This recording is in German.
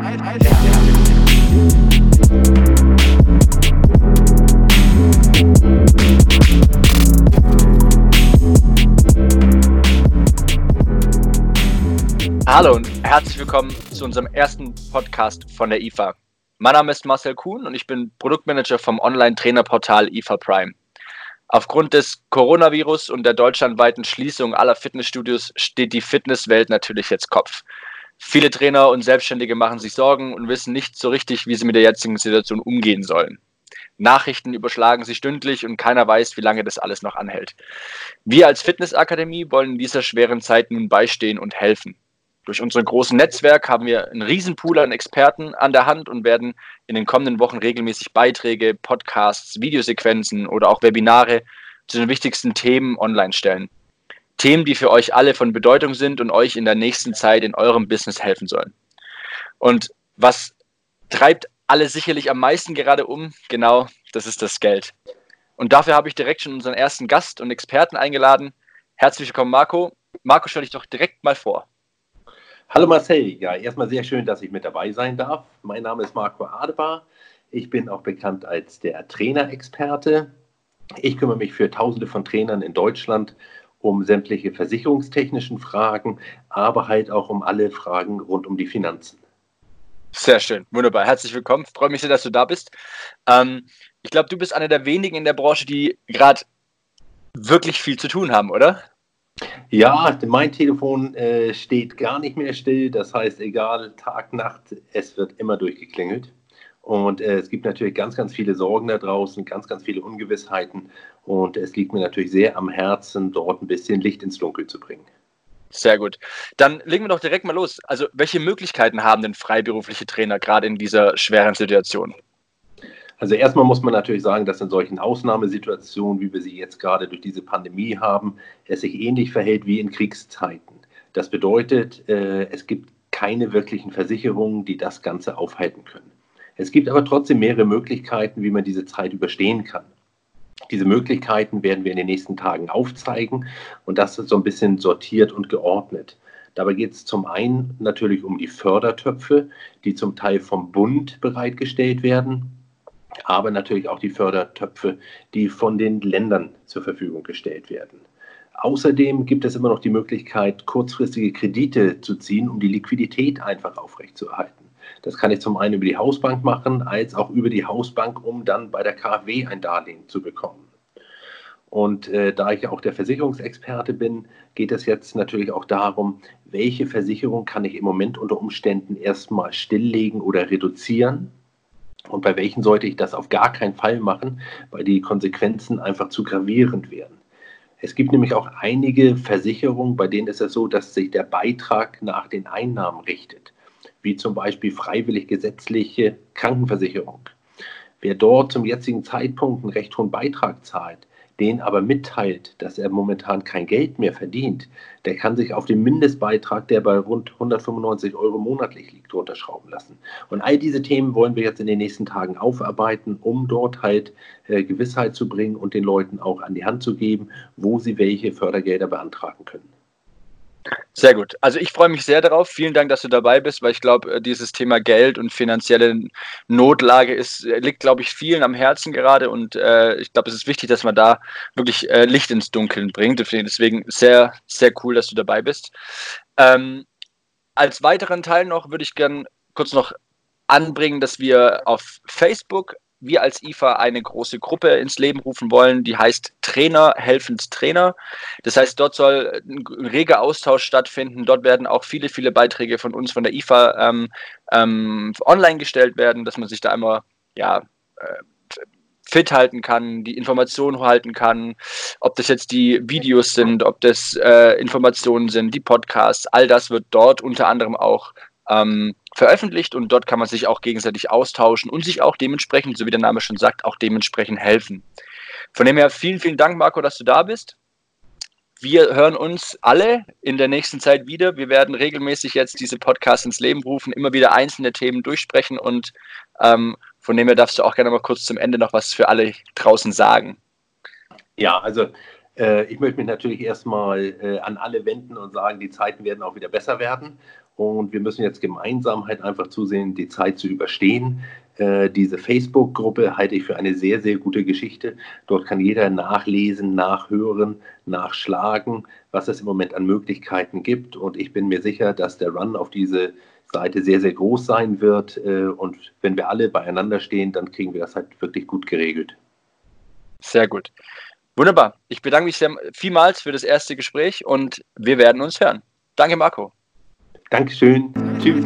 Hallo und herzlich willkommen zu unserem ersten Podcast von der IFA. Mein Name ist Marcel Kuhn und ich bin Produktmanager vom Online-Trainerportal IFA Prime. Aufgrund des Coronavirus und der deutschlandweiten Schließung aller Fitnessstudios steht die Fitnesswelt natürlich jetzt Kopf. Viele Trainer und Selbstständige machen sich Sorgen und wissen nicht so richtig, wie sie mit der jetzigen Situation umgehen sollen. Nachrichten überschlagen sich stündlich und keiner weiß, wie lange das alles noch anhält. Wir als Fitnessakademie wollen in dieser schweren Zeit nun beistehen und helfen. Durch unser großes Netzwerk haben wir einen Riesenpool an Experten an der Hand und werden in den kommenden Wochen regelmäßig Beiträge, Podcasts, Videosequenzen oder auch Webinare zu den wichtigsten Themen online stellen. Themen, die für euch alle von Bedeutung sind und euch in der nächsten Zeit in eurem Business helfen sollen. Und was treibt alle sicherlich am meisten gerade um? Genau, das ist das Geld. Und dafür habe ich direkt schon unseren ersten Gast und Experten eingeladen. Herzlich willkommen, Marco. Marco, stell dich doch direkt mal vor. Hallo Marcel, ja, erstmal sehr schön, dass ich mit dabei sein darf. Mein Name ist Marco Adebar. Ich bin auch bekannt als der Trainerexperte. Ich kümmere mich für Tausende von Trainern in Deutschland um sämtliche versicherungstechnischen Fragen, aber halt auch um alle Fragen rund um die Finanzen. Sehr schön, wunderbar. Herzlich willkommen. Freue mich sehr, dass du da bist. Ähm, ich glaube, du bist einer der wenigen in der Branche, die gerade wirklich viel zu tun haben, oder? Ja, mein Telefon äh, steht gar nicht mehr still. Das heißt, egal Tag, Nacht, es wird immer durchgeklingelt. Und äh, es gibt natürlich ganz, ganz viele Sorgen da draußen, ganz, ganz viele Ungewissheiten. Und es liegt mir natürlich sehr am Herzen, dort ein bisschen Licht ins Dunkel zu bringen. Sehr gut. Dann legen wir doch direkt mal los. Also, welche Möglichkeiten haben denn freiberufliche Trainer gerade in dieser schweren Situation? Also erstmal muss man natürlich sagen, dass in solchen Ausnahmesituationen, wie wir sie jetzt gerade durch diese Pandemie haben, es sich ähnlich verhält wie in Kriegszeiten. Das bedeutet, äh, es gibt keine wirklichen Versicherungen, die das Ganze aufhalten können. Es gibt aber trotzdem mehrere Möglichkeiten, wie man diese Zeit überstehen kann. Diese Möglichkeiten werden wir in den nächsten Tagen aufzeigen und das ist so ein bisschen sortiert und geordnet. Dabei geht es zum einen natürlich um die Fördertöpfe, die zum Teil vom Bund bereitgestellt werden aber natürlich auch die Fördertöpfe, die von den Ländern zur Verfügung gestellt werden. Außerdem gibt es immer noch die Möglichkeit, kurzfristige Kredite zu ziehen, um die Liquidität einfach aufrechtzuerhalten. Das kann ich zum einen über die Hausbank machen, als auch über die Hausbank, um dann bei der KfW ein Darlehen zu bekommen. Und äh, da ich auch der Versicherungsexperte bin, geht es jetzt natürlich auch darum, welche Versicherung kann ich im Moment unter Umständen erstmal stilllegen oder reduzieren und bei welchen sollte ich das auf gar keinen Fall machen, weil die Konsequenzen einfach zu gravierend wären. Es gibt nämlich auch einige Versicherungen, bei denen ist es so, dass sich der Beitrag nach den Einnahmen richtet, wie zum Beispiel freiwillig gesetzliche Krankenversicherung. Wer dort zum jetzigen Zeitpunkt einen recht hohen Beitrag zahlt, den aber mitteilt, dass er momentan kein Geld mehr verdient, der kann sich auf den Mindestbeitrag, der bei rund 195 Euro monatlich liegt, runterschrauben lassen. Und all diese Themen wollen wir jetzt in den nächsten Tagen aufarbeiten, um dort halt äh, Gewissheit zu bringen und den Leuten auch an die Hand zu geben, wo sie welche Fördergelder beantragen können. Sehr gut. Also ich freue mich sehr darauf. Vielen Dank, dass du dabei bist, weil ich glaube, äh, dieses Thema Geld und finanzielle Notlage ist, äh, liegt, glaube ich, vielen am Herzen gerade. Und äh, ich glaube, es ist wichtig, dass man da wirklich äh, Licht ins Dunkeln bringt. Deswegen sehr, sehr cool, dass du dabei bist. Ähm, als weiteren Teil noch würde ich gerne kurz noch anbringen, dass wir auf Facebook wir als IFA eine große Gruppe ins Leben rufen wollen, die heißt Trainer helfend Trainer. Das heißt, dort soll ein reger Austausch stattfinden. Dort werden auch viele, viele Beiträge von uns, von der IFA, ähm, ähm, online gestellt werden, dass man sich da einmal ja, äh, fit halten kann, die Informationen halten kann, ob das jetzt die Videos sind, ob das äh, Informationen sind, die Podcasts, all das wird dort unter anderem auch ähm, veröffentlicht und dort kann man sich auch gegenseitig austauschen und sich auch dementsprechend, so wie der Name schon sagt, auch dementsprechend helfen. Von dem her vielen, vielen Dank, Marco, dass du da bist. Wir hören uns alle in der nächsten Zeit wieder. Wir werden regelmäßig jetzt diese Podcasts ins Leben rufen, immer wieder einzelne Themen durchsprechen und ähm, von dem her darfst du auch gerne mal kurz zum Ende noch was für alle draußen sagen. Ja, also ich möchte mich natürlich erstmal äh, an alle wenden und sagen, die Zeiten werden auch wieder besser werden. Und wir müssen jetzt gemeinsam halt einfach zusehen, die Zeit zu überstehen. Äh, diese Facebook-Gruppe halte ich für eine sehr, sehr gute Geschichte. Dort kann jeder nachlesen, nachhören, nachschlagen, was es im Moment an Möglichkeiten gibt. Und ich bin mir sicher, dass der Run auf diese Seite sehr, sehr groß sein wird. Äh, und wenn wir alle beieinander stehen, dann kriegen wir das halt wirklich gut geregelt. Sehr gut. Wunderbar. Ich bedanke mich sehr vielmals für das erste Gespräch und wir werden uns hören. Danke, Marco. Dankeschön. Tschüss.